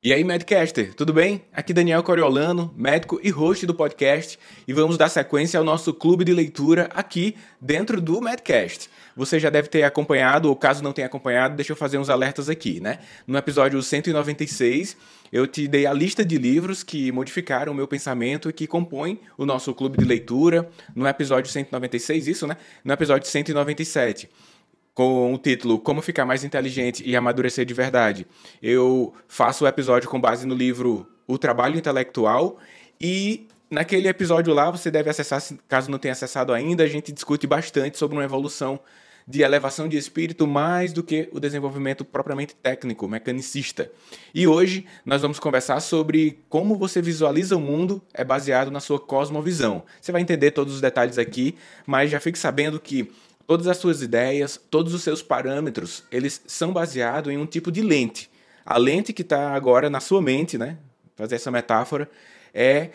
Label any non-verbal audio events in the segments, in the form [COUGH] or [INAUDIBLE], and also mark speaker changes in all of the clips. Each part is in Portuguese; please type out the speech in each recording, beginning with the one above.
Speaker 1: E aí, Medcaster, tudo bem? Aqui Daniel Coriolano, médico e host do podcast, e vamos dar sequência ao nosso clube de leitura aqui dentro do Medcast. Você já deve ter acompanhado, ou caso não tenha acompanhado, deixa eu fazer uns alertas aqui, né? No episódio 196, eu te dei a lista de livros que modificaram o meu pensamento e que compõem o nosso clube de leitura. No episódio 196, isso, né? No episódio 197 com o título Como Ficar Mais Inteligente e Amadurecer de Verdade. Eu faço o episódio com base no livro O Trabalho Intelectual e naquele episódio lá você deve acessar, caso não tenha acessado ainda, a gente discute bastante sobre uma evolução de elevação de espírito mais do que o desenvolvimento propriamente técnico, mecanicista. E hoje nós vamos conversar sobre como você visualiza o mundo é baseado na sua cosmovisão. Você vai entender todos os detalhes aqui, mas já fique sabendo que todas as suas ideias, todos os seus parâmetros, eles são baseados em um tipo de lente. A lente que está agora na sua mente, né? Fazer essa metáfora, é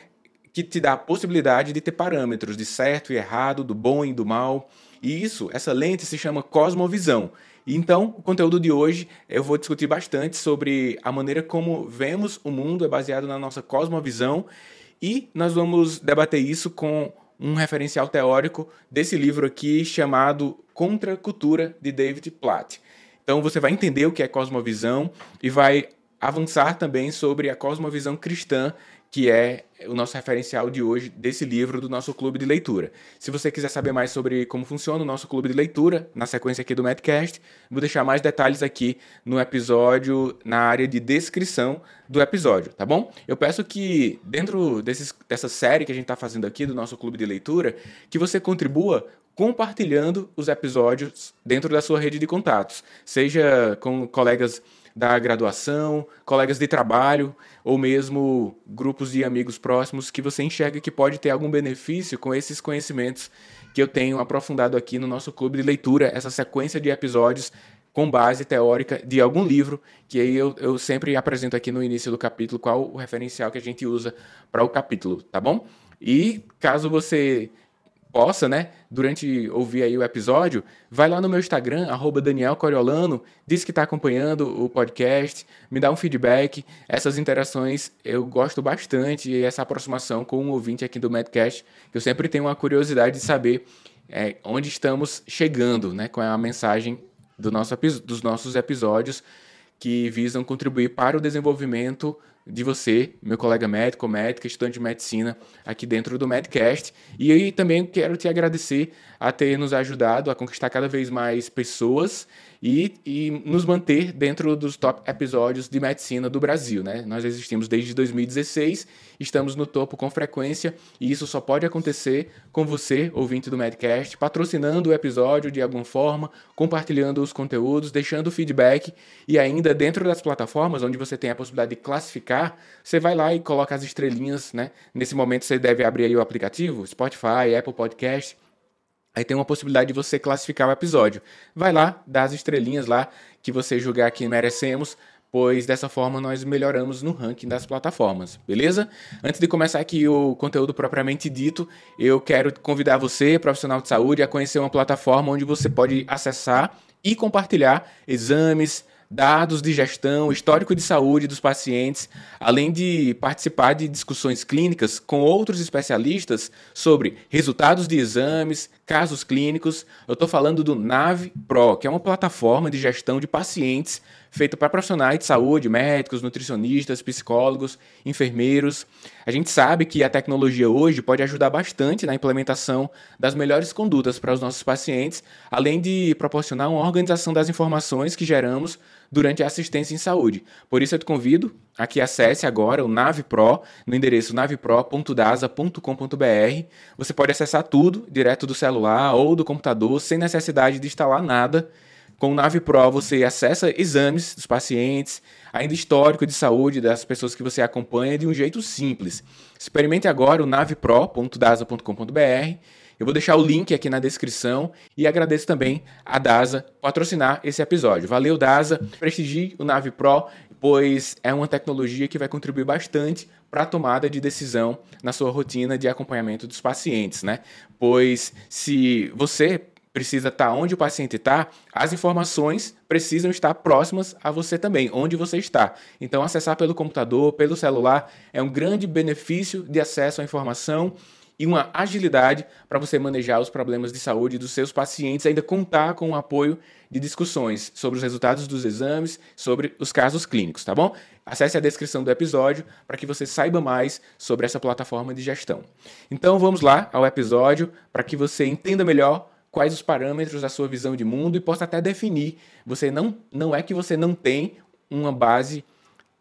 Speaker 1: que te dá a possibilidade de ter parâmetros de certo e errado, do bom e do mal. E isso, essa lente se chama cosmovisão. Então, o conteúdo de hoje eu vou discutir bastante sobre a maneira como vemos o mundo é baseado na nossa cosmovisão e nós vamos debater isso com um referencial teórico desse livro aqui chamado Contra a Cultura de David Platt. Então você vai entender o que é cosmovisão e vai avançar também sobre a cosmovisão cristã que é o nosso referencial de hoje desse livro do nosso clube de leitura. Se você quiser saber mais sobre como funciona o nosso clube de leitura, na sequência aqui do Madcast, vou deixar mais detalhes aqui no episódio, na área de descrição do episódio, tá bom? Eu peço que, dentro desses, dessa série que a gente está fazendo aqui do nosso clube de leitura, que você contribua compartilhando os episódios dentro da sua rede de contatos, seja com colegas da graduação, colegas de trabalho ou mesmo grupos de amigos próximos que você enxerga que pode ter algum benefício com esses conhecimentos que eu tenho aprofundado aqui no nosso clube de leitura, essa sequência de episódios com base teórica de algum livro, que aí eu, eu sempre apresento aqui no início do capítulo qual o referencial que a gente usa para o capítulo, tá bom? E caso você possa, né, durante ouvir aí o episódio, vai lá no meu Instagram, arroba Daniel Coriolano, diz que está acompanhando o podcast, me dá um feedback. Essas interações eu gosto bastante e essa aproximação com o um ouvinte aqui do Madcast, eu sempre tenho uma curiosidade de saber é, onde estamos chegando, né, com a mensagem do nosso, dos nossos episódios que visam contribuir para o desenvolvimento de você, meu colega médico, médica, estudante de medicina, aqui dentro do Medcast. E aí também quero te agradecer a ter nos ajudado a conquistar cada vez mais pessoas e, e nos manter dentro dos top episódios de medicina do Brasil. Né? Nós existimos desde 2016, estamos no topo com frequência e isso só pode acontecer com você, ouvinte do Medcast, patrocinando o episódio de alguma forma, compartilhando os conteúdos, deixando feedback e ainda dentro das plataformas onde você tem a possibilidade de classificar, você vai lá e coloca as estrelinhas. Né? Nesse momento você deve abrir aí o aplicativo, Spotify, Apple Podcast Aí tem uma possibilidade de você classificar o episódio. Vai lá, dá as estrelinhas lá que você julgar que merecemos, pois dessa forma nós melhoramos no ranking das plataformas, beleza? Antes de começar aqui o conteúdo propriamente dito, eu quero convidar você, profissional de saúde, a conhecer uma plataforma onde você pode acessar e compartilhar exames, dados de gestão, histórico de saúde dos pacientes, além de participar de discussões clínicas com outros especialistas sobre resultados de exames, casos clínicos. Eu estou falando do Nave Pro, que é uma plataforma de gestão de pacientes feita para profissionais de saúde, médicos, nutricionistas, psicólogos, enfermeiros. A gente sabe que a tecnologia hoje pode ajudar bastante na implementação das melhores condutas para os nossos pacientes, além de proporcionar uma organização das informações que geramos durante a assistência em saúde. Por isso eu te convido a que acesse agora o Nave Pro no endereço navepro.dasa.com.br. Você pode acessar tudo direto do celular ou do computador sem necessidade de instalar nada. Com o Nave Pro você acessa exames dos pacientes, ainda histórico de saúde das pessoas que você acompanha de um jeito simples. Experimente agora o navepro.dasa.com.br eu vou deixar o link aqui na descrição e agradeço também a DASA patrocinar esse episódio. Valeu, DASA. Prestigie o Nave Pro, pois é uma tecnologia que vai contribuir bastante para a tomada de decisão na sua rotina de acompanhamento dos pacientes, né? Pois se você precisa estar onde o paciente está, as informações precisam estar próximas a você também, onde você está. Então, acessar pelo computador, pelo celular, é um grande benefício de acesso à informação e uma agilidade para você manejar os problemas de saúde dos seus pacientes, ainda contar com o apoio de discussões sobre os resultados dos exames, sobre os casos clínicos, tá bom? Acesse a descrição do episódio para que você saiba mais sobre essa plataforma de gestão. Então vamos lá ao episódio para que você entenda melhor quais os parâmetros da sua visão de mundo e possa até definir. Você não, não é que você não tem uma base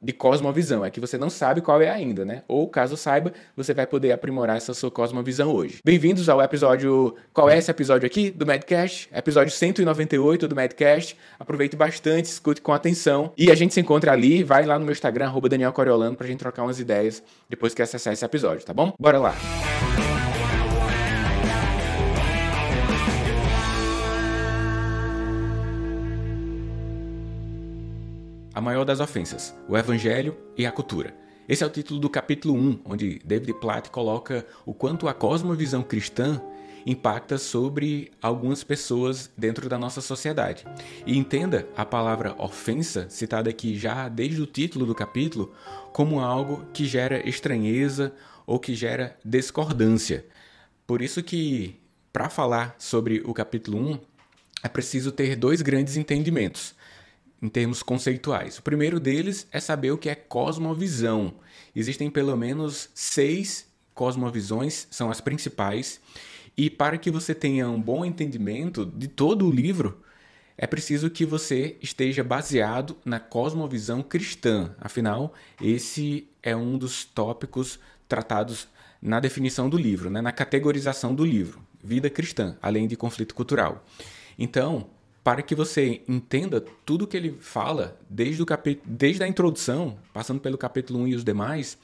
Speaker 1: de cosmovisão, é que você não sabe qual é ainda, né? Ou caso saiba, você vai poder aprimorar essa sua cosmovisão hoje. Bem-vindos ao episódio. Qual é esse episódio aqui do Medcast? Episódio 198 do Medcast. Aproveite bastante, escute com atenção. E a gente se encontra ali, vai lá no meu Instagram, Daniel Coriolano, pra gente trocar umas ideias depois que acessar esse episódio, tá bom? Bora lá! A maior das ofensas, o Evangelho e a cultura. Esse é o título do capítulo 1, onde David Platt coloca o quanto a cosmovisão cristã impacta sobre algumas pessoas dentro da nossa sociedade. E entenda a palavra ofensa, citada aqui já desde o título do capítulo, como algo que gera estranheza ou que gera discordância. Por isso que, para falar sobre o capítulo 1, é preciso ter dois grandes entendimentos em termos conceituais. O primeiro deles é saber o que é cosmovisão. Existem pelo menos seis cosmovisões, são as principais, e para que você tenha um bom entendimento de todo o livro, é preciso que você esteja baseado na cosmovisão cristã. Afinal, esse é um dos tópicos tratados na definição do livro, né? na categorização do livro, vida cristã, além de conflito cultural. Então, para que você entenda tudo que ele fala, desde, o desde a introdução, passando pelo capítulo 1 e os demais,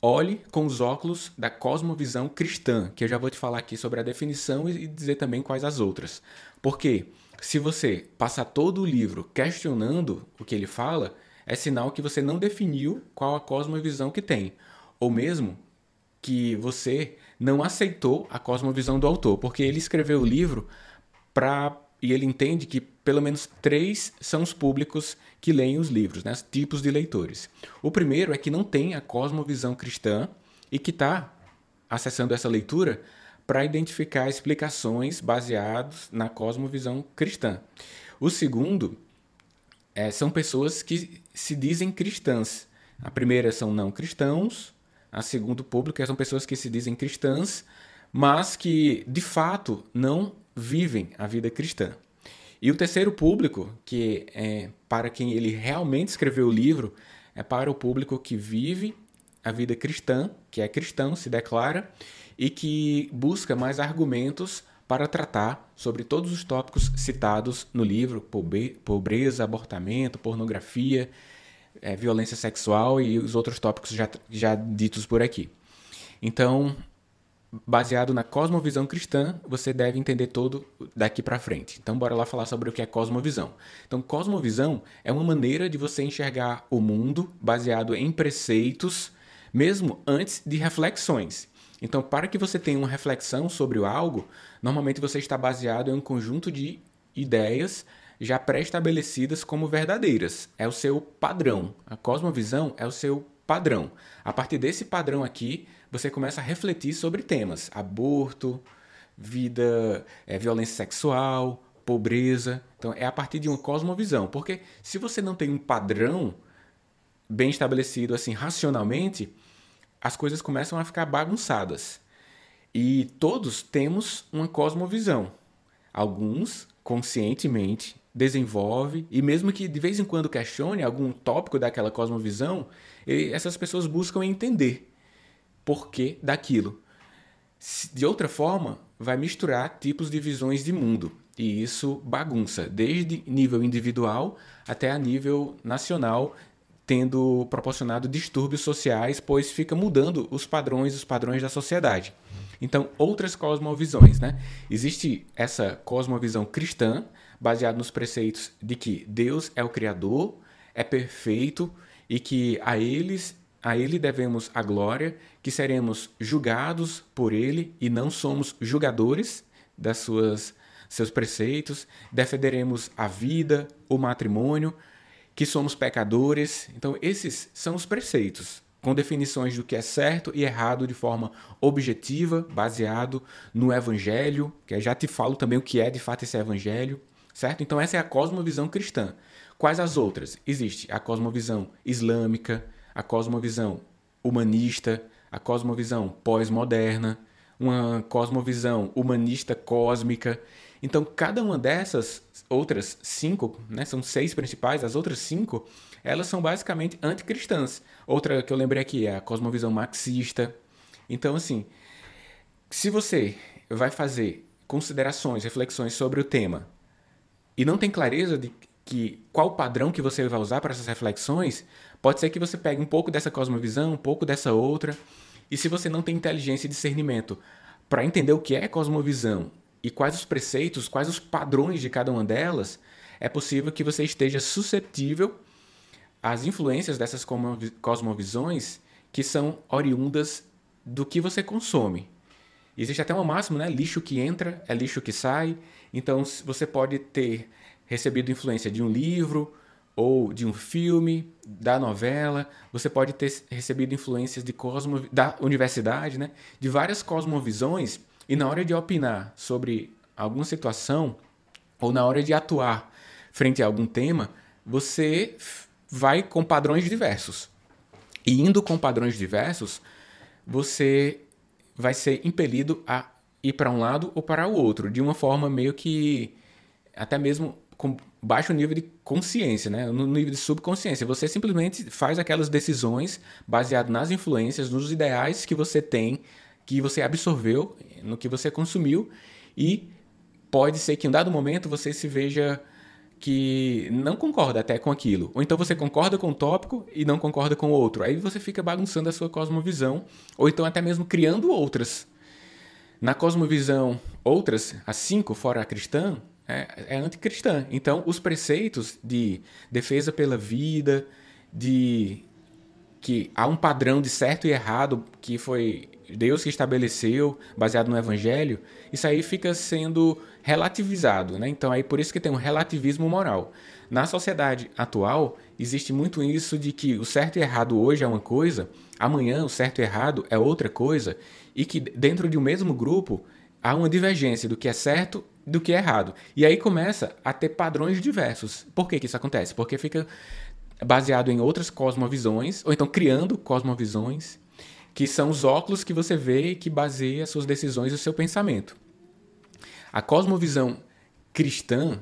Speaker 1: olhe com os óculos da cosmovisão cristã, que eu já vou te falar aqui sobre a definição e dizer também quais as outras. Porque se você passar todo o livro questionando o que ele fala, é sinal que você não definiu qual a cosmovisão que tem. Ou mesmo que você não aceitou a cosmovisão do autor, porque ele escreveu o livro para e ele entende que pelo menos três são os públicos que leem os livros, né? tipos de leitores. O primeiro é que não tem a cosmovisão cristã e que está acessando essa leitura para identificar explicações baseadas na cosmovisão cristã. O segundo é, são pessoas que se dizem cristãs. A primeira são não cristãos, a segundo público são pessoas que se dizem cristãs, mas que de fato não vivem a vida cristã. E o terceiro público, que é para quem ele realmente escreveu o livro, é para o público que vive a vida cristã, que é cristão, se declara, e que busca mais argumentos para tratar sobre todos os tópicos citados no livro: pobreza, abortamento, pornografia, é, violência sexual e os outros tópicos já, já ditos por aqui. Então, baseado na cosmovisão cristã, você deve entender todo daqui para frente. Então, bora lá falar sobre o que é cosmovisão. Então, cosmovisão é uma maneira de você enxergar o mundo baseado em preceitos, mesmo antes de reflexões. Então, para que você tenha uma reflexão sobre algo, normalmente você está baseado em um conjunto de ideias já pré-estabelecidas como verdadeiras. É o seu padrão. A cosmovisão é o seu padrão. A partir desse padrão aqui, você começa a refletir sobre temas: aborto, vida, é, violência sexual, pobreza. Então, é a partir de uma cosmovisão. Porque se você não tem um padrão bem estabelecido, assim, racionalmente, as coisas começam a ficar bagunçadas. E todos temos uma cosmovisão. Alguns, conscientemente, desenvolve e mesmo que de vez em quando questione algum tópico daquela cosmovisão, essas pessoas buscam entender porquê daquilo. De outra forma, vai misturar tipos de visões de mundo. E isso bagunça, desde nível individual até a nível nacional, tendo proporcionado distúrbios sociais, pois fica mudando os padrões, os padrões da sociedade. Então, outras cosmovisões, né? Existe essa cosmovisão cristã, baseada nos preceitos de que Deus é o criador, é perfeito e que a eles a ele devemos a glória, que seremos julgados por ele e não somos julgadores das suas seus preceitos, defenderemos a vida, o matrimônio, que somos pecadores. Então, esses são os preceitos, com definições do que é certo e errado de forma objetiva, baseado no evangelho, que já te falo também o que é de fato esse evangelho, certo? Então, essa é a cosmovisão cristã. Quais as outras? Existe a cosmovisão islâmica, a cosmovisão humanista, a cosmovisão pós-moderna, uma cosmovisão humanista cósmica. Então, cada uma dessas outras cinco, né, são seis principais, as outras cinco, elas são basicamente anticristãs. Outra que eu lembrei aqui é a cosmovisão marxista. Então, assim, se você vai fazer considerações, reflexões sobre o tema e não tem clareza de que qual padrão que você vai usar para essas reflexões, pode ser que você pegue um pouco dessa cosmovisão, um pouco dessa outra, e se você não tem inteligência e discernimento para entender o que é cosmovisão e quais os preceitos, quais os padrões de cada uma delas, é possível que você esteja suscetível às influências dessas cosmovisões que são oriundas do que você consome. Existe até uma máxima, né? Lixo que entra é lixo que sai. Então você pode ter recebido influência de um livro ou de um filme, da novela, você pode ter recebido influências de cosmo, da universidade, né? de várias cosmovisões, e na hora de opinar sobre alguma situação, ou na hora de atuar frente a algum tema, você vai com padrões diversos. E indo com padrões diversos, você vai ser impelido a ir para um lado ou para o outro, de uma forma meio que até mesmo com baixo nível de consciência, né? no nível de subconsciência. Você simplesmente faz aquelas decisões baseado nas influências, nos ideais que você tem, que você absorveu, no que você consumiu, e pode ser que em um dado momento você se veja que não concorda até com aquilo. Ou então você concorda com um tópico e não concorda com outro. Aí você fica bagunçando a sua cosmovisão, ou então até mesmo criando outras. Na cosmovisão, outras, as cinco fora a cristã, é, é anticristã. Então, os preceitos de defesa pela vida, de que há um padrão de certo e errado que foi Deus que estabeleceu, baseado no Evangelho, isso aí fica sendo relativizado, né? Então aí por isso que tem um relativismo moral. Na sociedade atual existe muito isso de que o certo e errado hoje é uma coisa, amanhã o certo e errado é outra coisa, e que dentro de um mesmo grupo há uma divergência do que é certo do que é errado. E aí começa a ter padrões diversos. Por que, que isso acontece? Porque fica baseado em outras cosmovisões, ou então criando cosmovisões, que são os óculos que você vê e que baseia suas decisões e o seu pensamento. A cosmovisão cristã,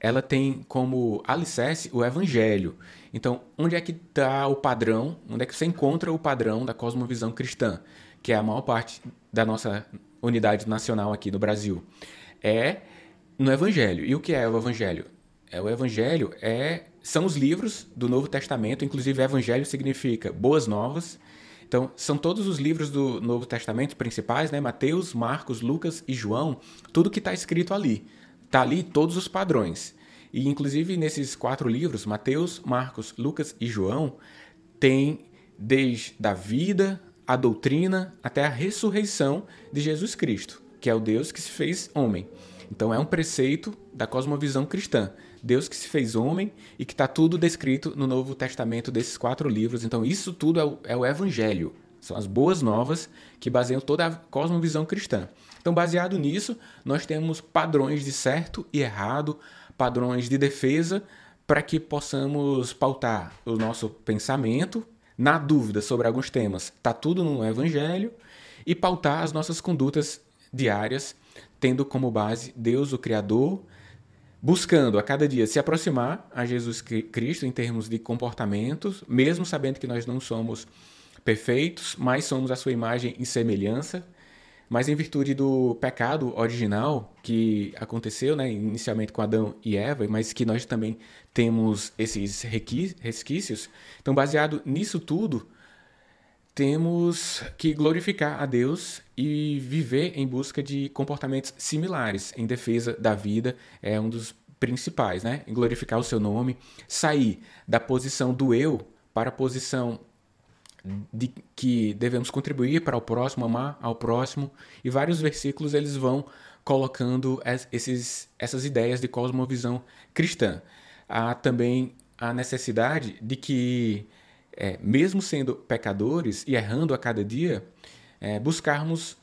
Speaker 1: ela tem como alicerce o evangelho. Então, onde é que está o padrão? Onde é que você encontra o padrão da cosmovisão cristã? Que é a maior parte da nossa unidade nacional aqui no Brasil é no Evangelho. E o que é o Evangelho? É, o Evangelho é, são os livros do Novo Testamento, inclusive Evangelho significa boas novas. Então, são todos os livros do Novo Testamento principais, né? Mateus, Marcos, Lucas e João, tudo que está escrito ali. Está ali todos os padrões. E, inclusive, nesses quatro livros, Mateus, Marcos, Lucas e João, tem desde a vida, a doutrina, até a ressurreição de Jesus Cristo que é o Deus que se fez homem. Então é um preceito da cosmovisão cristã. Deus que se fez homem e que está tudo descrito no Novo Testamento desses quatro livros. Então isso tudo é o, é o Evangelho. São as boas novas que baseiam toda a cosmovisão cristã. Então, baseado nisso, nós temos padrões de certo e errado, padrões de defesa, para que possamos pautar o nosso pensamento. Na dúvida sobre alguns temas, está tudo no Evangelho, e pautar as nossas condutas diárias, tendo como base Deus, o Criador, buscando a cada dia se aproximar a Jesus Cristo em termos de comportamentos, mesmo sabendo que nós não somos perfeitos, mas somos a sua imagem e semelhança. Mas em virtude do pecado original que aconteceu, né, inicialmente com Adão e Eva, mas que nós também temos esses resquícios, então baseado nisso tudo, temos que glorificar a Deus e viver em busca de comportamentos similares em defesa da vida é um dos principais, né? Glorificar o seu nome, sair da posição do eu para a posição de que devemos contribuir para o próximo, amar ao próximo, e vários versículos eles vão colocando esses, essas ideias de cosmovisão cristã. Há também a necessidade de que, é, mesmo sendo pecadores e errando a cada dia, é, buscarmos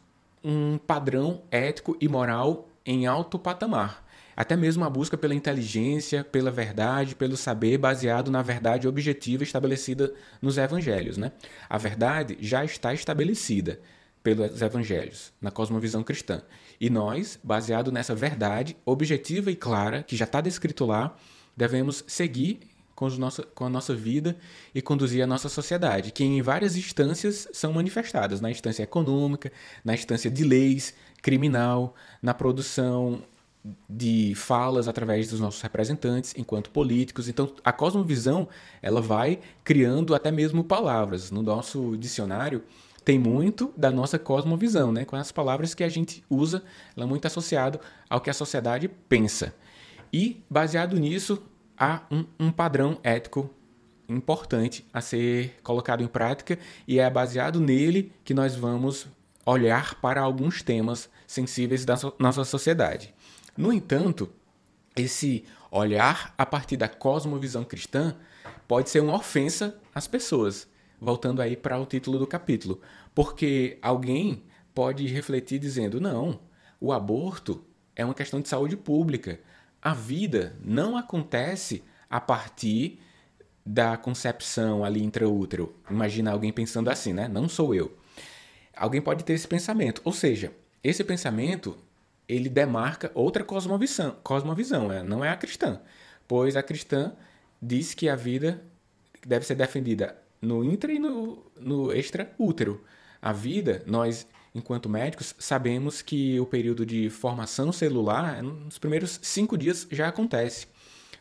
Speaker 1: um padrão ético e moral em alto patamar. Até mesmo a busca pela inteligência, pela verdade, pelo saber baseado na verdade objetiva estabelecida nos evangelhos. Né? A verdade já está estabelecida pelos evangelhos, na cosmovisão cristã. E nós, baseado nessa verdade objetiva e clara, que já está descrito lá, devemos seguir com, com a nossa vida e conduzir a nossa sociedade, que em várias instâncias são manifestadas na instância econômica, na instância de leis, criminal, na produção de falas através dos nossos representantes enquanto políticos. Então, a cosmovisão, ela vai criando até mesmo palavras. No nosso dicionário tem muito da nossa cosmovisão, né? Com as palavras que a gente usa, ela é muito associado ao que a sociedade pensa. E baseado nisso, há um, um padrão ético importante a ser colocado em prática e é baseado nele que nós vamos olhar para alguns temas sensíveis da so nossa sociedade. No entanto, esse olhar a partir da cosmovisão cristã pode ser uma ofensa às pessoas. Voltando aí para o título do capítulo. Porque alguém pode refletir dizendo: não, o aborto é uma questão de saúde pública. A vida não acontece a partir da concepção ali intraútero. Imagina alguém pensando assim, né? Não sou eu. Alguém pode ter esse pensamento. Ou seja, esse pensamento ele demarca outra cosmovisão, cosmovisão é, não é a cristã, pois a cristã diz que a vida deve ser defendida no intra e no, no extra-útero. A vida, nós, enquanto médicos, sabemos que o período de formação celular, nos primeiros cinco dias, já acontece.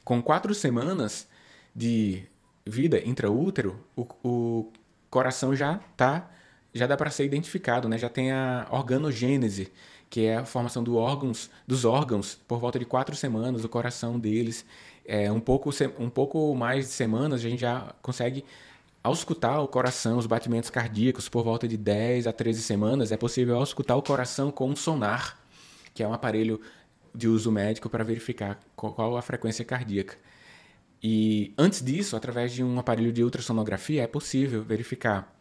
Speaker 1: Com quatro semanas de vida intraútero, o, o coração já tá, já dá para ser identificado, né? já tem a organogênese, que é a formação do órgãos, dos órgãos por volta de quatro semanas, o coração deles. É, um, pouco, um pouco mais de semanas a gente já consegue auscultar o coração, os batimentos cardíacos por volta de 10 a 13 semanas. É possível auscultar o coração com um sonar, que é um aparelho de uso médico para verificar qual a frequência cardíaca. E antes disso, através de um aparelho de ultrassonografia, é possível verificar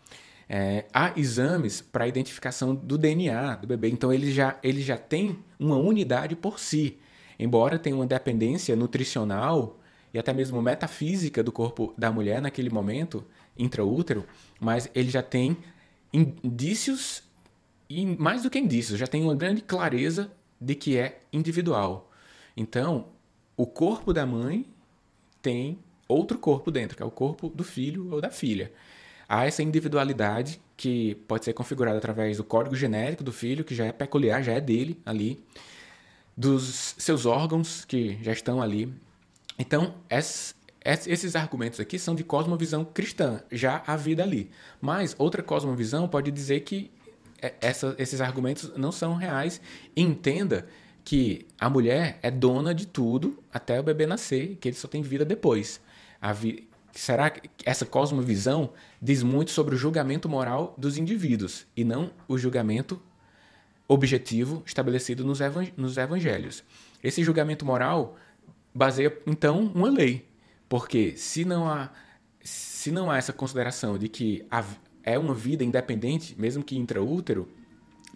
Speaker 1: é, há exames para identificação do DNA do bebê, então ele já, ele já tem uma unidade por si. Embora tenha uma dependência nutricional e até mesmo metafísica do corpo da mulher naquele momento, intraútero, mas ele já tem indícios, e mais do que indícios, já tem uma grande clareza de que é individual. Então, o corpo da mãe tem outro corpo dentro, que é o corpo do filho ou da filha há essa individualidade que pode ser configurada através do código genérico do filho, que já é peculiar, já é dele ali, dos seus órgãos que já estão ali. Então, esses argumentos aqui são de cosmovisão cristã, já há vida ali. Mas outra cosmovisão pode dizer que é, essa, esses argumentos não são reais. Entenda que a mulher é dona de tudo até o bebê nascer, que ele só tem vida depois. A vi será que essa cosmovisão diz muito sobre o julgamento moral dos indivíduos e não o julgamento objetivo estabelecido nos, nos evangelhos? Esse julgamento moral baseia então uma lei, porque se não há se não há essa consideração de que é uma vida independente, mesmo que intraútero,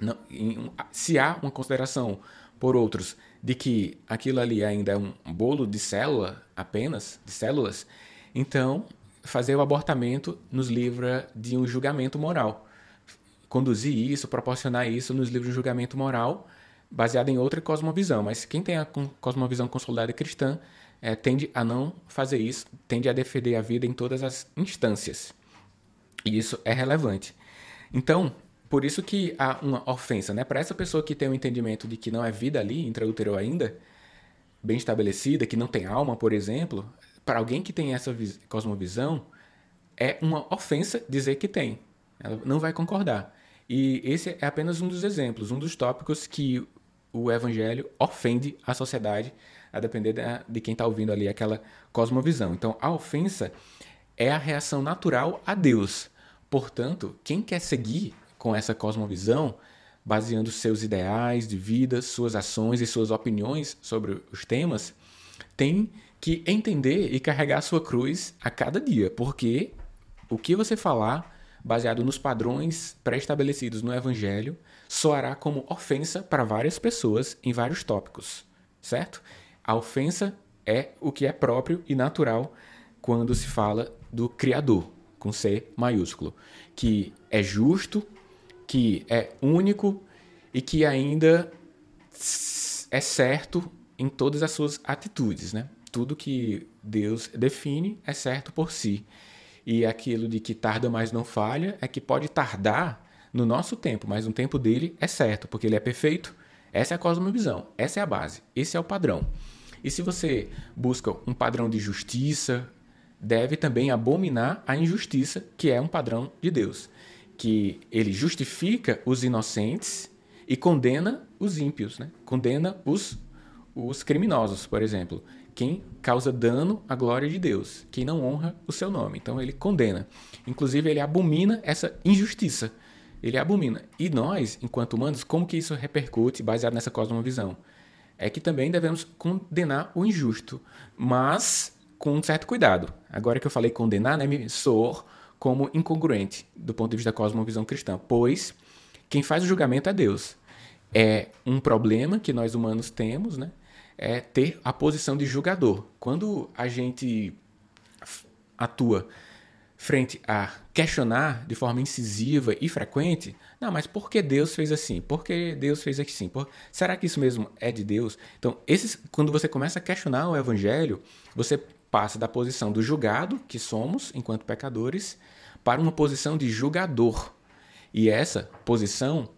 Speaker 1: não, em, se há uma consideração por outros de que aquilo ali ainda é um bolo de célula apenas, de células, então, fazer o abortamento nos livra de um julgamento moral. Conduzir isso, proporcionar isso nos livros de julgamento moral, baseado em outra cosmovisão. Mas quem tem a cosmovisão consolidada cristã é, tende a não fazer isso, tende a defender a vida em todas as instâncias. E isso é relevante. Então, por isso que há uma ofensa, né? Para essa pessoa que tem o um entendimento de que não é vida ali, intraútero ainda, bem estabelecida, que não tem alma, por exemplo, para alguém que tem essa cosmovisão, é uma ofensa dizer que tem. Ela não vai concordar. E esse é apenas um dos exemplos, um dos tópicos que o evangelho ofende a sociedade, a depender de quem está ouvindo ali aquela cosmovisão. Então, a ofensa é a reação natural a Deus. Portanto, quem quer seguir com essa cosmovisão, baseando seus ideais de vida, suas ações e suas opiniões sobre os temas, tem que entender e carregar a sua cruz a cada dia, porque o que você falar, baseado nos padrões pré-estabelecidos no Evangelho, soará como ofensa para várias pessoas em vários tópicos, certo? A ofensa é o que é próprio e natural quando se fala do Criador, com C maiúsculo, que é justo, que é único e que ainda é certo em todas as suas atitudes, né? Tudo que Deus define é certo por si. E aquilo de que tarda, mas não falha, é que pode tardar no nosso tempo, mas no tempo dele é certo, porque ele é perfeito. Essa é a cosmovisão, essa é a base, esse é o padrão. E se você busca um padrão de justiça, deve também abominar a injustiça, que é um padrão de Deus, que ele justifica os inocentes e condena os ímpios, né? condena os, os criminosos, por exemplo quem causa dano à glória de Deus, quem não honra o seu nome. Então ele condena. Inclusive ele abomina essa injustiça. Ele abomina. E nós, enquanto humanos, como que isso repercute baseado nessa cosmovisão? É que também devemos condenar o injusto, mas com um certo cuidado. Agora que eu falei condenar, né, me soou como incongruente do ponto de vista da cosmovisão cristã, pois quem faz o julgamento é Deus. É um problema que nós humanos temos, né? é ter a posição de julgador. Quando a gente atua frente a questionar de forma incisiva e frequente, não, mas por que Deus fez assim? Por que Deus fez assim? Por... Será que isso mesmo é de Deus? Então, esses, quando você começa a questionar o evangelho, você passa da posição do julgado, que somos enquanto pecadores, para uma posição de julgador. E essa posição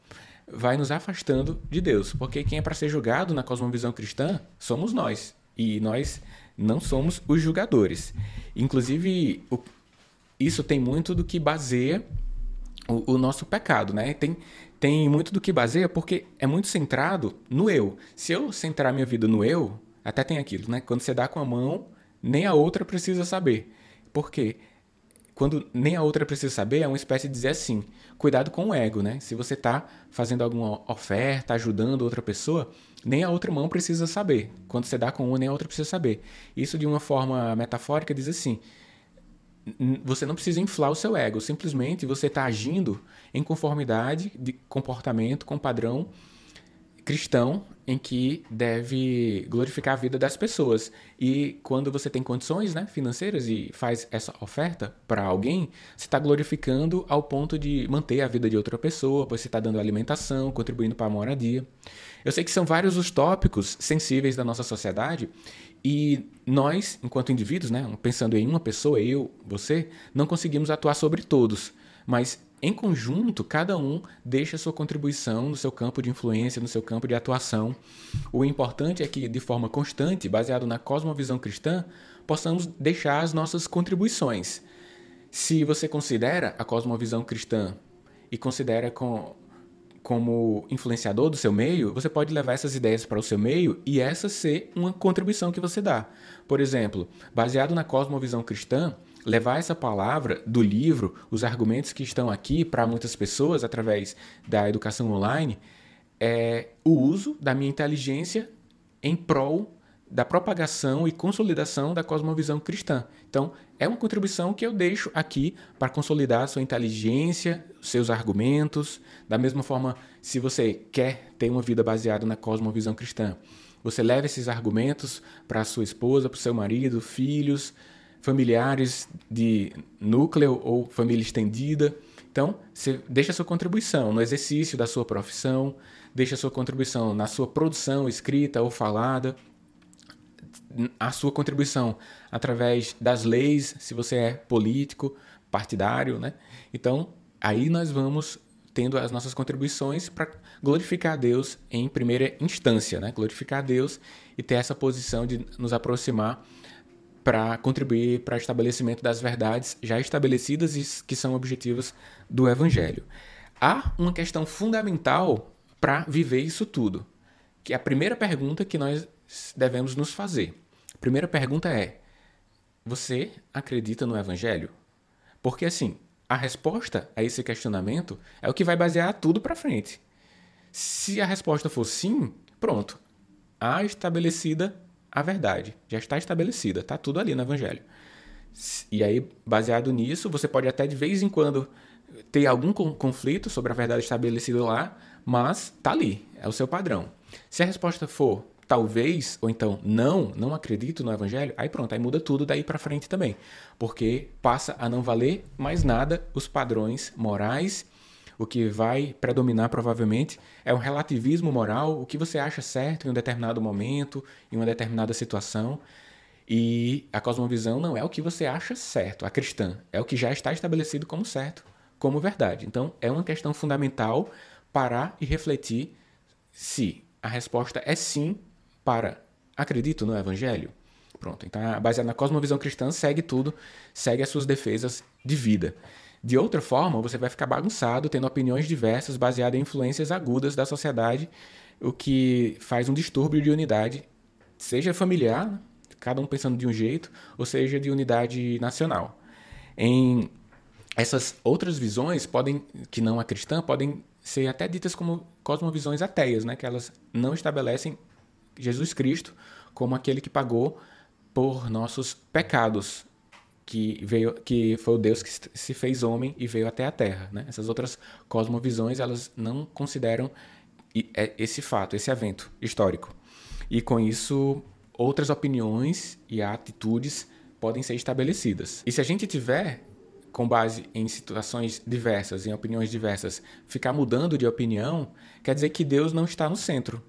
Speaker 1: vai nos afastando de Deus, porque quem é para ser julgado na cosmovisão cristã somos nós, e nós não somos os julgadores. Inclusive, o, isso tem muito do que baseia o, o, nosso pecado, né? Tem, tem muito do que baseia porque é muito centrado no eu. Se eu centrar minha vida no eu, até tem aquilo, né? Quando você dá com a mão, nem a outra precisa saber. Por quê? quando nem a outra precisa saber, é uma espécie de dizer assim: cuidado com o ego, né? Se você está fazendo alguma oferta, ajudando outra pessoa, nem a outra mão precisa saber. Quando você dá com uma, nem a outra precisa saber. Isso, de uma forma metafórica, diz assim: você não precisa inflar o seu ego, simplesmente você está agindo em conformidade de comportamento com padrão cristão em que deve glorificar a vida das pessoas. E quando você tem condições né, financeiras e faz essa oferta para alguém, você está glorificando ao ponto de manter a vida de outra pessoa, pois você está dando alimentação, contribuindo para a moradia. Eu sei que são vários os tópicos sensíveis da nossa sociedade e nós, enquanto indivíduos, né, pensando em uma pessoa, eu, você, não conseguimos atuar sobre todos. Mas em conjunto, cada um deixa sua contribuição no seu campo de influência, no seu campo de atuação. O importante é que, de forma constante, baseado na cosmovisão cristã, possamos deixar as nossas contribuições. Se você considera a cosmovisão cristã e considera com, como influenciador do seu meio, você pode levar essas ideias para o seu meio e essa ser uma contribuição que você dá. Por exemplo, baseado na cosmovisão cristã, levar essa palavra do livro, os argumentos que estão aqui para muitas pessoas através da educação online, é o uso da minha inteligência em prol da propagação e consolidação da cosmovisão cristã. Então, é uma contribuição que eu deixo aqui para consolidar sua inteligência, seus argumentos. Da mesma forma, se você quer ter uma vida baseada na cosmovisão cristã, você leva esses argumentos para sua esposa, para o seu marido, filhos, familiares de núcleo ou família estendida. Então, você deixa a sua contribuição no exercício da sua profissão, deixa a sua contribuição na sua produção escrita ou falada, a sua contribuição através das leis, se você é político, partidário, né? Então, aí nós vamos tendo as nossas contribuições para glorificar Deus em primeira instância, né? Glorificar Deus e ter essa posição de nos aproximar para contribuir para o estabelecimento das verdades já estabelecidas e que são objetivos do Evangelho. Há uma questão fundamental para viver isso tudo, que é a primeira pergunta que nós devemos nos fazer. Primeira pergunta é: você acredita no Evangelho? Porque assim, a resposta a esse questionamento é o que vai basear tudo para frente. Se a resposta for sim, pronto. Há estabelecida a verdade. Já está estabelecida, está tudo ali no Evangelho. E aí, baseado nisso, você pode até de vez em quando ter algum conflito sobre a verdade estabelecida lá, mas tá ali, é o seu padrão. Se a resposta for talvez, ou então não, não acredito no evangelho, aí pronto, aí muda tudo daí para frente também. Porque passa a não valer mais nada os padrões morais. O que vai predominar provavelmente é um relativismo moral, o que você acha certo em um determinado momento, em uma determinada situação. E a cosmovisão não é o que você acha certo, a cristã, é o que já está estabelecido como certo, como verdade. Então é uma questão fundamental parar e refletir se a resposta é sim para acredito no evangelho? Pronto, então baseado na cosmovisão cristã, segue tudo, segue as suas defesas de vida. De outra forma, você vai ficar bagunçado, tendo opiniões diversas baseadas em influências agudas da sociedade, o que faz um distúrbio de unidade, seja familiar, cada um pensando de um jeito, ou seja de unidade nacional. Em essas outras visões podem, que não a cristã, podem ser até ditas como cosmovisões ateias, né? que elas não estabelecem Jesus Cristo como aquele que pagou por nossos pecados, que veio, que foi o Deus que se fez homem e veio até a Terra. Né? Essas outras cosmovisões elas não consideram é, esse fato, esse evento histórico. E com isso, outras opiniões e atitudes podem ser estabelecidas. E se a gente tiver, com base em situações diversas, em opiniões diversas, ficar mudando de opinião, quer dizer que Deus não está no centro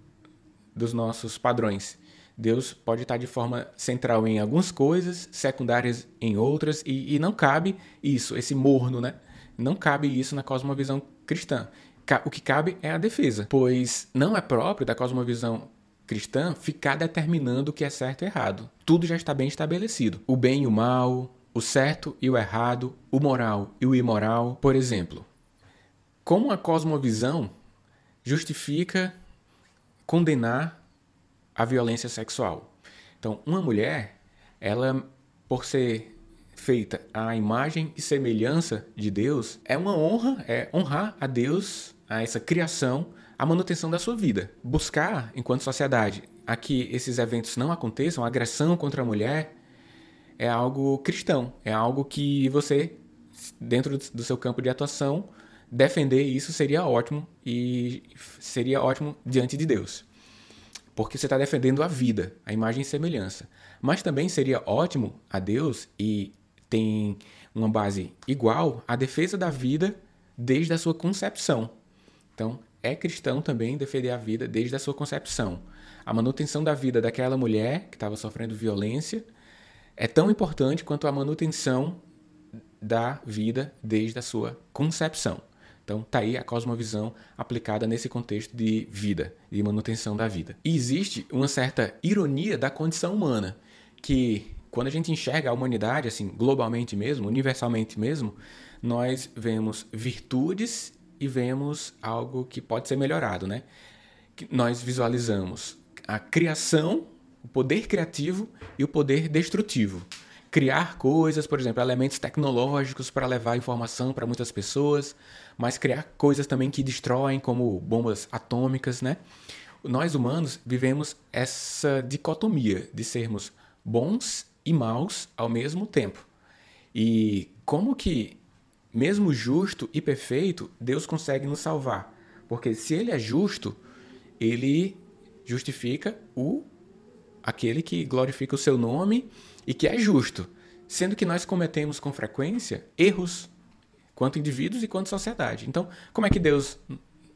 Speaker 1: dos nossos padrões. Deus pode estar de forma central em algumas coisas, secundárias em outras, e, e não cabe isso, esse morno, né? Não cabe isso na cosmovisão cristã. O que cabe é a defesa, pois não é próprio da cosmovisão cristã ficar determinando o que é certo e errado. Tudo já está bem estabelecido. O bem e o mal, o certo e o errado, o moral e o imoral. Por exemplo, como a cosmovisão justifica condenar a violência sexual. Então, uma mulher, ela, por ser feita à imagem e semelhança de Deus, é uma honra, é honrar a Deus, a essa criação, a manutenção da sua vida. Buscar, enquanto sociedade, a que esses eventos não aconteçam, a agressão contra a mulher, é algo cristão, é algo que você, dentro do seu campo de atuação, defender isso seria ótimo e seria ótimo diante de Deus. Porque você está defendendo a vida, a imagem e semelhança. Mas também seria ótimo a Deus e tem uma base igual a defesa da vida desde a sua concepção. Então, é cristão também defender a vida desde a sua concepção. A manutenção da vida daquela mulher que estava sofrendo violência é tão importante quanto a manutenção da vida desde a sua concepção. Então, tá aí a cosmovisão aplicada nesse contexto de vida, de manutenção da vida. E existe uma certa ironia da condição humana, que quando a gente enxerga a humanidade, assim, globalmente mesmo, universalmente mesmo, nós vemos virtudes e vemos algo que pode ser melhorado, né? Nós visualizamos a criação, o poder criativo e o poder destrutivo criar coisas, por exemplo, elementos tecnológicos para levar informação para muitas pessoas, mas criar coisas também que destroem, como bombas atômicas, né? Nós humanos vivemos essa dicotomia de sermos bons e maus ao mesmo tempo. E como que, mesmo justo e perfeito, Deus consegue nos salvar? Porque se ele é justo, ele justifica o aquele que glorifica o seu nome e que é justo, sendo que nós cometemos com frequência erros quanto indivíduos e quanto sociedade. Então, como é que Deus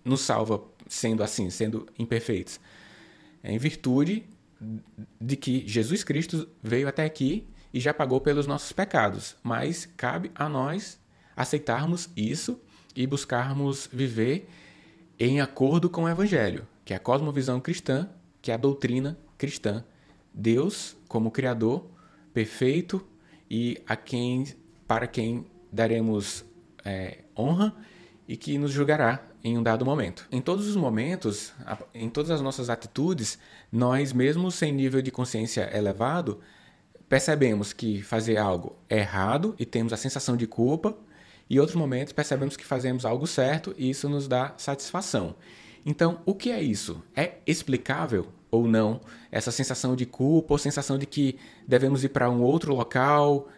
Speaker 1: nos salva sendo assim, sendo imperfeitos? É em virtude de que Jesus Cristo veio até aqui e já pagou pelos nossos pecados, mas cabe a nós aceitarmos isso e buscarmos viver em acordo com o evangelho, que é a cosmovisão cristã, que é a doutrina cristã. Deus como criador perfeito e a quem para quem daremos é, honra e que nos julgará em um dado momento. Em todos os momentos, em todas as nossas atitudes, nós, mesmo sem nível de consciência elevado, percebemos que fazer algo é errado e temos a sensação de culpa, e outros momentos percebemos que fazemos algo certo e isso nos dá satisfação. Então, o que é isso? É explicável ou não essa sensação de culpa ou sensação de que devemos ir para um outro local,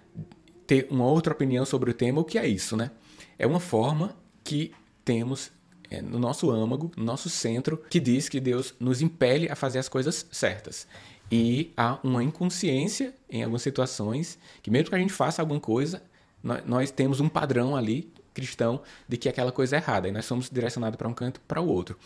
Speaker 1: ter uma outra opinião sobre o tema? O que é isso, né? É uma forma que temos é, no nosso âmago, no nosso centro, que diz que Deus nos impele a fazer as coisas certas. E há uma inconsciência em algumas situações que, mesmo que a gente faça alguma coisa, nós, nós temos um padrão ali cristão de que aquela coisa é errada e nós somos direcionados para um canto para o outro.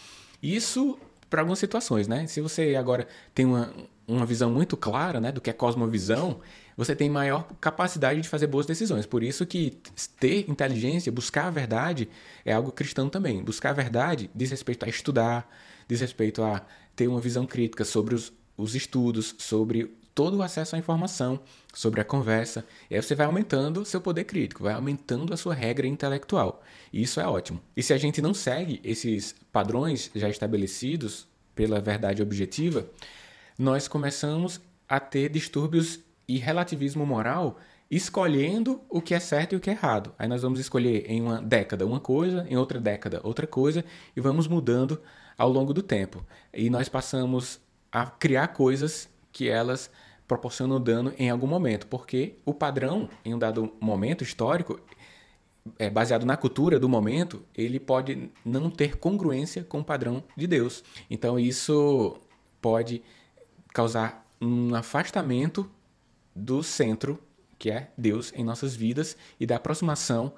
Speaker 1: Isso para algumas situações, né? Se você agora tem uma, uma visão muito clara, né, do que é cosmovisão, você tem maior capacidade de fazer boas decisões. Por isso que ter inteligência, buscar a verdade é algo cristão também. Buscar a verdade diz respeito a estudar, diz respeito a ter uma visão crítica sobre os, os estudos, sobre todo o acesso à informação sobre a conversa. E aí você vai aumentando seu poder crítico, vai aumentando a sua regra intelectual. E isso é ótimo. E se a gente não segue esses padrões já estabelecidos pela verdade objetiva, nós começamos a ter distúrbios e relativismo moral escolhendo o que é certo e o que é errado. Aí nós vamos escolher em uma década uma coisa, em outra década outra coisa e vamos mudando ao longo do tempo. E nós passamos a criar coisas que elas proporcionam dano em algum momento, porque o padrão, em um dado momento histórico, é, baseado na cultura do momento, ele pode não ter congruência com o padrão de Deus. Então isso pode causar um afastamento do centro, que é Deus, em nossas vidas e da aproximação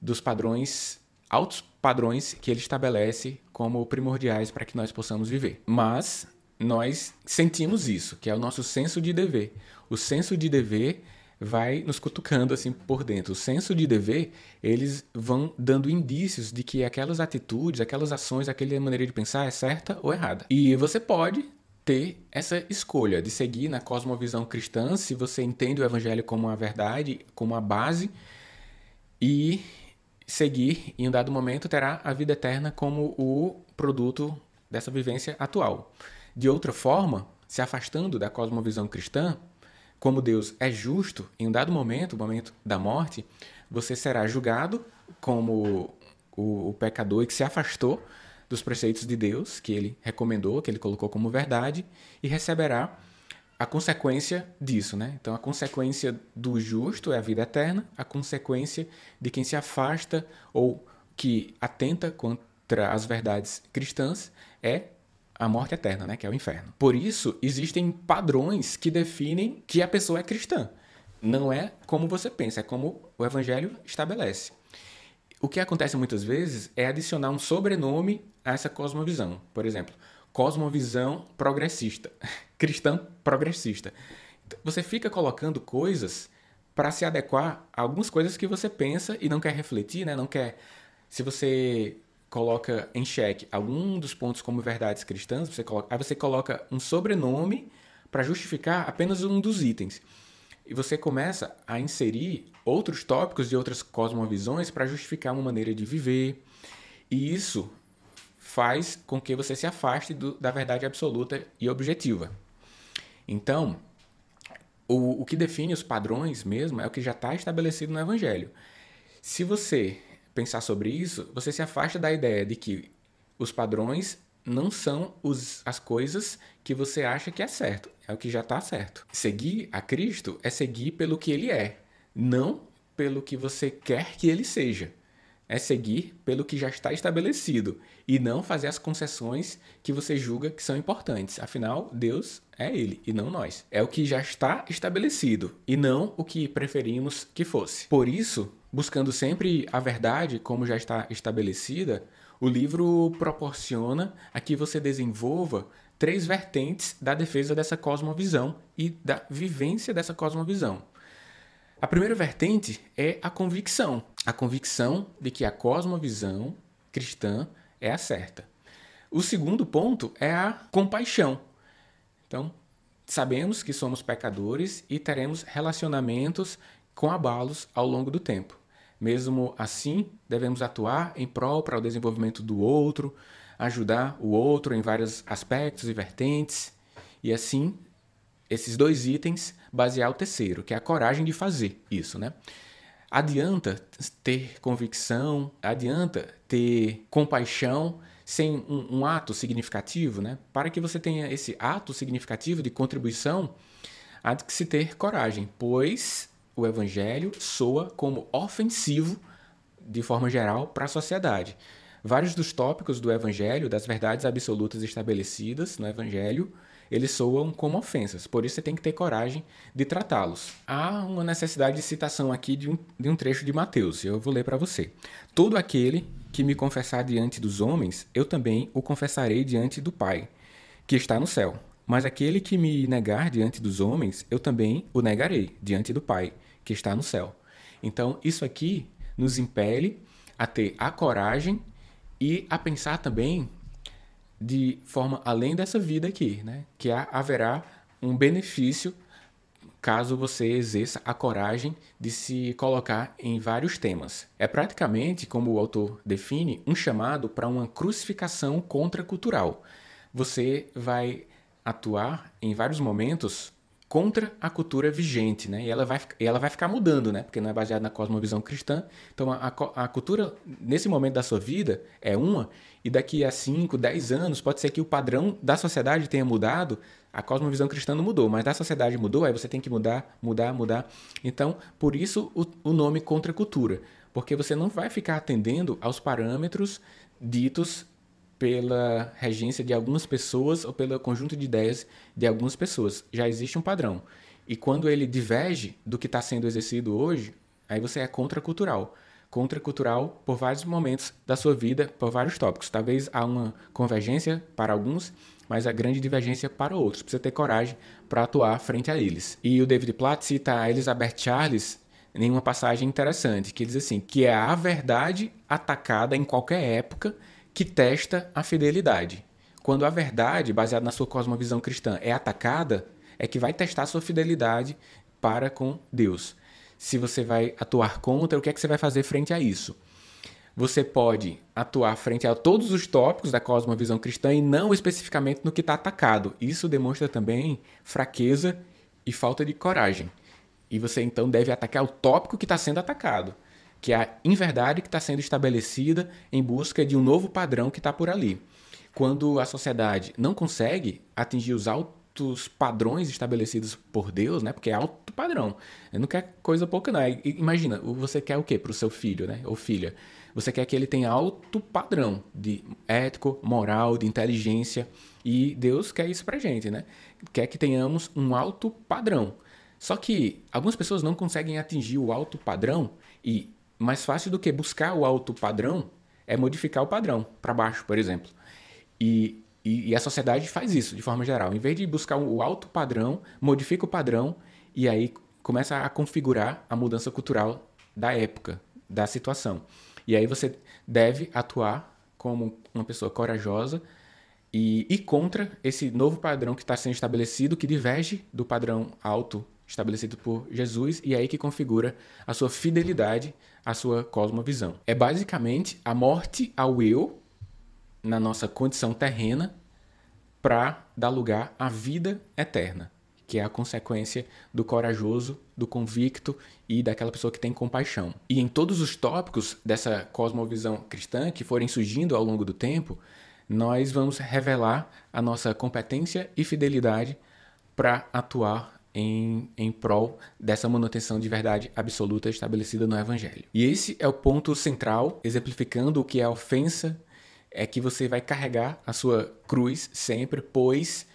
Speaker 1: dos padrões, altos padrões que ele estabelece como primordiais para que nós possamos viver. Mas nós sentimos isso, que é o nosso senso de dever. O senso de dever vai nos cutucando assim por dentro. O senso de dever, eles vão dando indícios de que aquelas atitudes, aquelas ações, aquela maneira de pensar é certa ou errada. E você pode ter essa escolha de seguir na cosmovisão cristã, se você entende o evangelho como a verdade, como a base, e seguir, em um dado momento, terá a vida eterna como o produto dessa vivência atual. De outra forma, se afastando da cosmovisão cristã, como Deus é justo, em um dado momento, o momento da morte, você será julgado como o, o pecador que se afastou dos preceitos de Deus, que ele recomendou, que ele colocou como verdade, e receberá a consequência disso, né? Então a consequência do justo é a vida eterna, a consequência de quem se afasta ou que atenta contra as verdades cristãs é a morte eterna, né, que é o inferno. Por isso, existem padrões que definem que a pessoa é cristã. Não é como você pensa, é como o evangelho estabelece. O que acontece muitas vezes é adicionar um sobrenome a essa cosmovisão. Por exemplo, cosmovisão progressista, [LAUGHS] cristã progressista. Você fica colocando coisas para se adequar a algumas coisas que você pensa e não quer refletir, né? Não quer. Se você coloca em xeque algum dos pontos como verdades cristãs, você coloca, aí você coloca um sobrenome para justificar apenas um dos itens. E você começa a inserir outros tópicos de outras cosmovisões para justificar uma maneira de viver. E isso faz com que você se afaste do, da verdade absoluta e objetiva. Então, o, o que define os padrões mesmo é o que já está estabelecido no Evangelho. Se você pensar sobre isso, você se afasta da ideia de que os padrões não são os, as coisas que você acha que é certo, é o que já está certo. Seguir a Cristo é seguir pelo que ele é, não pelo que você quer que ele seja. É seguir pelo que já está estabelecido e não fazer as concessões que você julga que são importantes. Afinal, Deus é Ele e não nós. É o que já está estabelecido e não o que preferimos que fosse. Por isso, buscando sempre a verdade, como já está estabelecida, o livro proporciona a que você desenvolva três vertentes da defesa dessa cosmovisão e da vivência dessa cosmovisão. A primeira vertente é a convicção, a convicção de que a cosmovisão cristã é a certa. O segundo ponto é a compaixão. Então, sabemos que somos pecadores e teremos relacionamentos com abalos ao longo do tempo. Mesmo assim, devemos atuar em prol para o desenvolvimento do outro, ajudar o outro em vários aspectos e vertentes, e assim, esses dois itens basear o terceiro, que é a coragem de fazer isso, né? adianta ter convicção, adianta ter compaixão sem um, um, ato significativo, né? Para que você tenha esse ato significativo de contribuição, há de se ter coragem, pois o evangelho soa como ofensivo de forma geral para a sociedade. Vários dos tópicos do evangelho, das verdades absolutas estabelecidas no evangelho, eles soam como ofensas, por isso você tem que ter coragem de tratá-los. Há uma necessidade de citação aqui de um, de um trecho de Mateus, eu vou ler para você. Todo aquele que me confessar diante dos homens, eu também o confessarei diante do Pai, que está no céu. Mas aquele que me negar diante dos homens, eu também o negarei diante do Pai, que está no céu. Então, isso aqui nos impele a ter a coragem e a pensar também de forma além dessa vida aqui, né? Que haverá um benefício caso você exerça a coragem de se colocar em vários temas. É praticamente, como o autor define, um chamado para uma crucificação contracultural. Você vai atuar em vários momentos contra a cultura vigente, né? E ela vai, ela vai ficar mudando, né? Porque não é baseada na cosmovisão cristã. Então, a, a cultura, nesse momento da sua vida, é uma, e daqui a 5, 10 anos, pode ser que o padrão da sociedade tenha mudado, a cosmovisão cristã não mudou, mas da sociedade mudou, aí você tem que mudar, mudar, mudar. Então, por isso o, o nome cultura, porque você não vai ficar atendendo aos parâmetros ditos pela regência de algumas pessoas ou pelo conjunto de ideias de algumas pessoas. Já existe um padrão. E quando ele diverge do que está sendo exercido hoje, aí você é contracultural. Contracultural por vários momentos da sua vida, por vários tópicos. Talvez há uma convergência para alguns, mas a grande divergência para outros. Precisa ter coragem para atuar frente a eles. E o David Platt cita a Elizabeth Charles em uma passagem interessante, que diz assim, que é a verdade atacada em qualquer época que testa a fidelidade. Quando a verdade, baseada na sua cosmovisão cristã, é atacada, é que vai testar a sua fidelidade para com Deus. Se você vai atuar contra, o que é que você vai fazer frente a isso? Você pode atuar frente a todos os tópicos da cosmovisão cristã e não especificamente no que está atacado. Isso demonstra também fraqueza e falta de coragem. E você então deve atacar o tópico que está sendo atacado que é a inverdade que está sendo estabelecida em busca de um novo padrão que está por ali. Quando a sociedade não consegue atingir os altos padrões estabelecidos por Deus, né? Porque é alto padrão. Não quer coisa pouca, não. Imagina, você quer o quê para o seu filho, né? Ou filha? Você quer que ele tenha alto padrão de ético, moral, de inteligência. E Deus quer isso pra gente, né? Quer que tenhamos um alto padrão. Só que algumas pessoas não conseguem atingir o alto padrão e mais fácil do que buscar o alto padrão é modificar o padrão para baixo, por exemplo. E, e, e, a sociedade faz isso de forma geral. Em vez de buscar o alto padrão, modifica o padrão e aí começa a configurar a mudança cultural da época, da situação. E aí você deve atuar como uma pessoa corajosa e ir contra esse novo padrão que está sendo estabelecido, que diverge do padrão alto estabelecido por Jesus e aí que configura a sua fidelidade à sua cosmovisão. É basicamente a morte ao eu na nossa condição terrena para dar lugar à vida eterna, que é a consequência do corajoso, do convicto e daquela pessoa que tem compaixão. E em todos os tópicos dessa cosmovisão cristã que forem surgindo ao longo do tempo, nós vamos revelar a nossa competência e fidelidade para atuar em, em prol dessa manutenção de verdade absoluta estabelecida no Evangelho. E esse é o ponto central, exemplificando o que é a ofensa, é que você vai carregar a sua cruz sempre, pois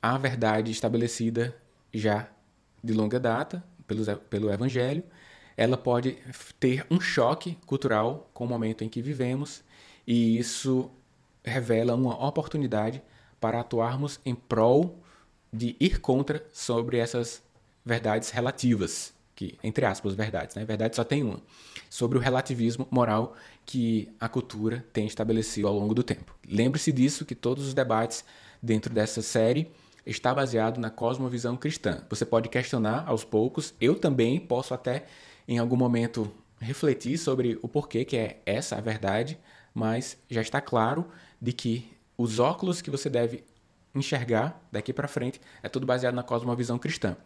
Speaker 1: a verdade estabelecida já de longa data pelo, pelo Evangelho, ela pode ter um choque cultural com o momento em que vivemos, e isso revela uma oportunidade para atuarmos em prol de ir contra sobre essas verdades relativas, que entre aspas verdades, né? Verdade só tem uma, sobre o relativismo moral que a cultura tem estabelecido ao longo do tempo. Lembre-se disso que todos os debates dentro dessa série está baseado na cosmovisão cristã. Você pode questionar aos poucos, eu também posso até em algum momento refletir sobre o porquê que é essa a verdade, mas já está claro de que os óculos que você deve enxergar daqui para frente é tudo baseado na cosmovisão cristã.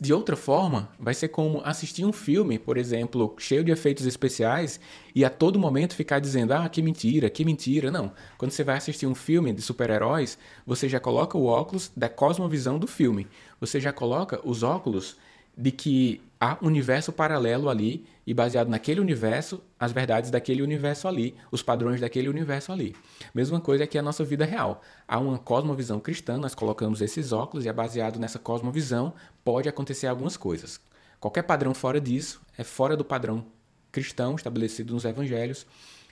Speaker 1: De outra forma, vai ser como assistir um filme, por exemplo, cheio de efeitos especiais e a todo momento ficar dizendo: ah, que mentira, que mentira. Não. Quando você vai assistir um filme de super-heróis, você já coloca o óculos da cosmovisão do filme. Você já coloca os óculos de que há um universo paralelo ali e baseado naquele universo, as verdades daquele universo ali, os padrões daquele universo ali. Mesma coisa que a nossa vida real. Há uma cosmovisão cristã, nós colocamos esses óculos e é baseado nessa cosmovisão pode acontecer algumas coisas. Qualquer padrão fora disso é fora do padrão cristão estabelecido nos evangelhos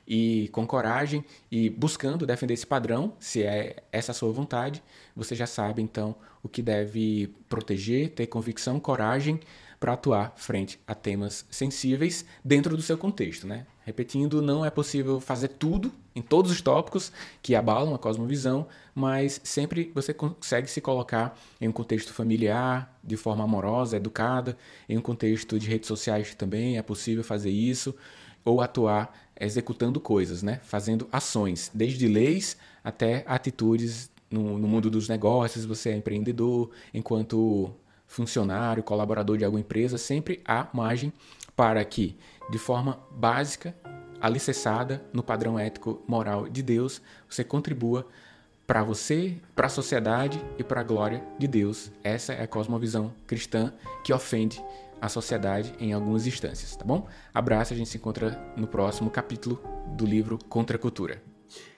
Speaker 1: e com coragem e buscando defender esse padrão, se é essa a sua vontade, você já sabe então o que deve proteger, ter convicção, coragem para atuar frente a temas sensíveis dentro do seu contexto, né? Repetindo, não é possível fazer tudo em todos os tópicos que abalam a cosmovisão, mas sempre você consegue se colocar em um contexto familiar, de forma amorosa, educada, em um contexto de redes sociais também é possível fazer isso, ou atuar executando coisas, né? Fazendo ações, desde leis até atitudes no, no mundo dos negócios, você é empreendedor, enquanto funcionário, colaborador de alguma empresa, sempre há margem para que, de forma básica, alicerçada no padrão ético moral de Deus, você contribua para você, para a sociedade e para a glória de Deus. Essa é a cosmovisão cristã que ofende a sociedade em algumas instâncias, tá bom? Abraço, a gente se encontra no próximo capítulo do livro Contra a Cultura.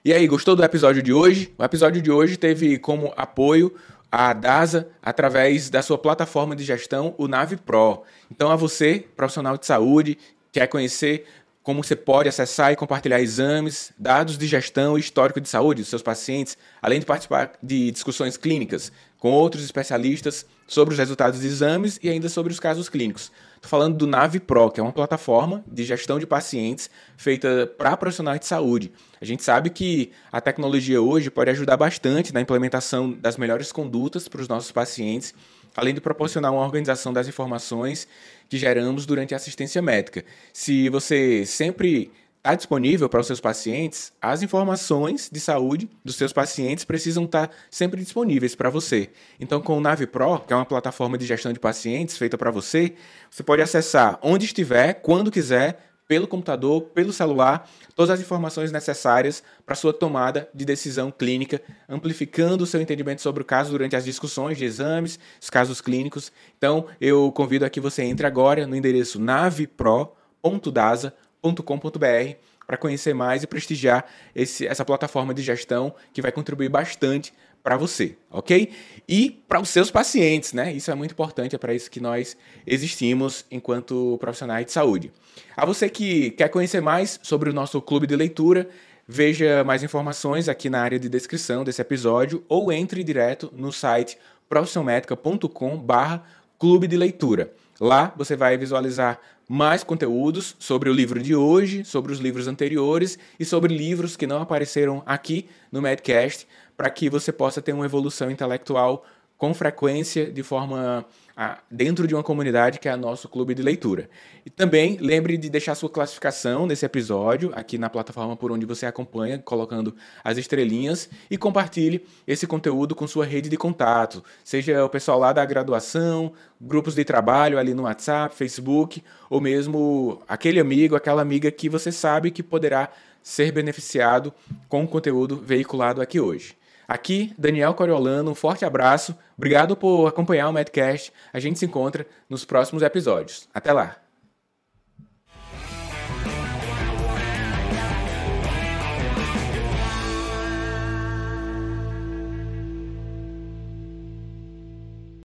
Speaker 1: E aí, gostou do episódio de hoje? O episódio de hoje teve como apoio a DASA através da sua plataforma de gestão, o Nave Pro. Então, a você, profissional de saúde, quer conhecer como você pode acessar e compartilhar exames, dados de gestão e histórico de saúde dos seus pacientes, além de participar de discussões clínicas com outros especialistas sobre os resultados de exames e ainda sobre os casos clínicos. Estou falando do Nave Pro, que é uma plataforma de gestão de pacientes feita para profissionais de saúde. A gente sabe que a tecnologia hoje pode ajudar bastante na implementação das melhores condutas para os nossos pacientes, além de proporcionar uma organização das informações que geramos durante a assistência médica. Se você sempre está disponível para os seus pacientes, as informações de saúde dos seus pacientes precisam estar tá sempre disponíveis para você. Então, com o Nave Pro, que é uma plataforma de gestão de pacientes feita para você, você pode acessar onde estiver, quando quiser, pelo computador, pelo celular, todas as informações necessárias para sua tomada de decisão clínica, amplificando o seu entendimento sobre o caso durante as discussões de exames, os casos clínicos. Então, eu convido a que você entre agora no endereço navepro.dasa.com www.cultura.com.br para conhecer mais e prestigiar esse, essa plataforma de gestão que vai contribuir bastante para você, ok? E para os seus pacientes, né? Isso é muito importante, é para isso que nós existimos enquanto profissionais de saúde. A você que quer conhecer mais sobre o nosso clube de leitura, veja mais informações aqui na área de descrição desse episódio ou entre direto no site profissionmedica.com/barra clube de leitura. Lá você vai visualizar mais conteúdos sobre o livro de hoje, sobre os livros anteriores e sobre livros que não apareceram aqui no Medcast, para que você possa ter uma evolução intelectual com frequência, de forma a, dentro de uma comunidade que é nosso clube de leitura. E também lembre de deixar sua classificação nesse episódio aqui na plataforma por onde você acompanha, colocando as estrelinhas e compartilhe esse conteúdo com sua rede de contato, seja o pessoal lá da graduação, grupos de trabalho ali no WhatsApp, Facebook, ou mesmo aquele amigo, aquela amiga que você sabe que poderá ser beneficiado com o conteúdo veiculado aqui hoje. Aqui, Daniel Coriolano, um forte abraço. Obrigado por acompanhar o Medcast. A gente se encontra nos próximos episódios. Até lá!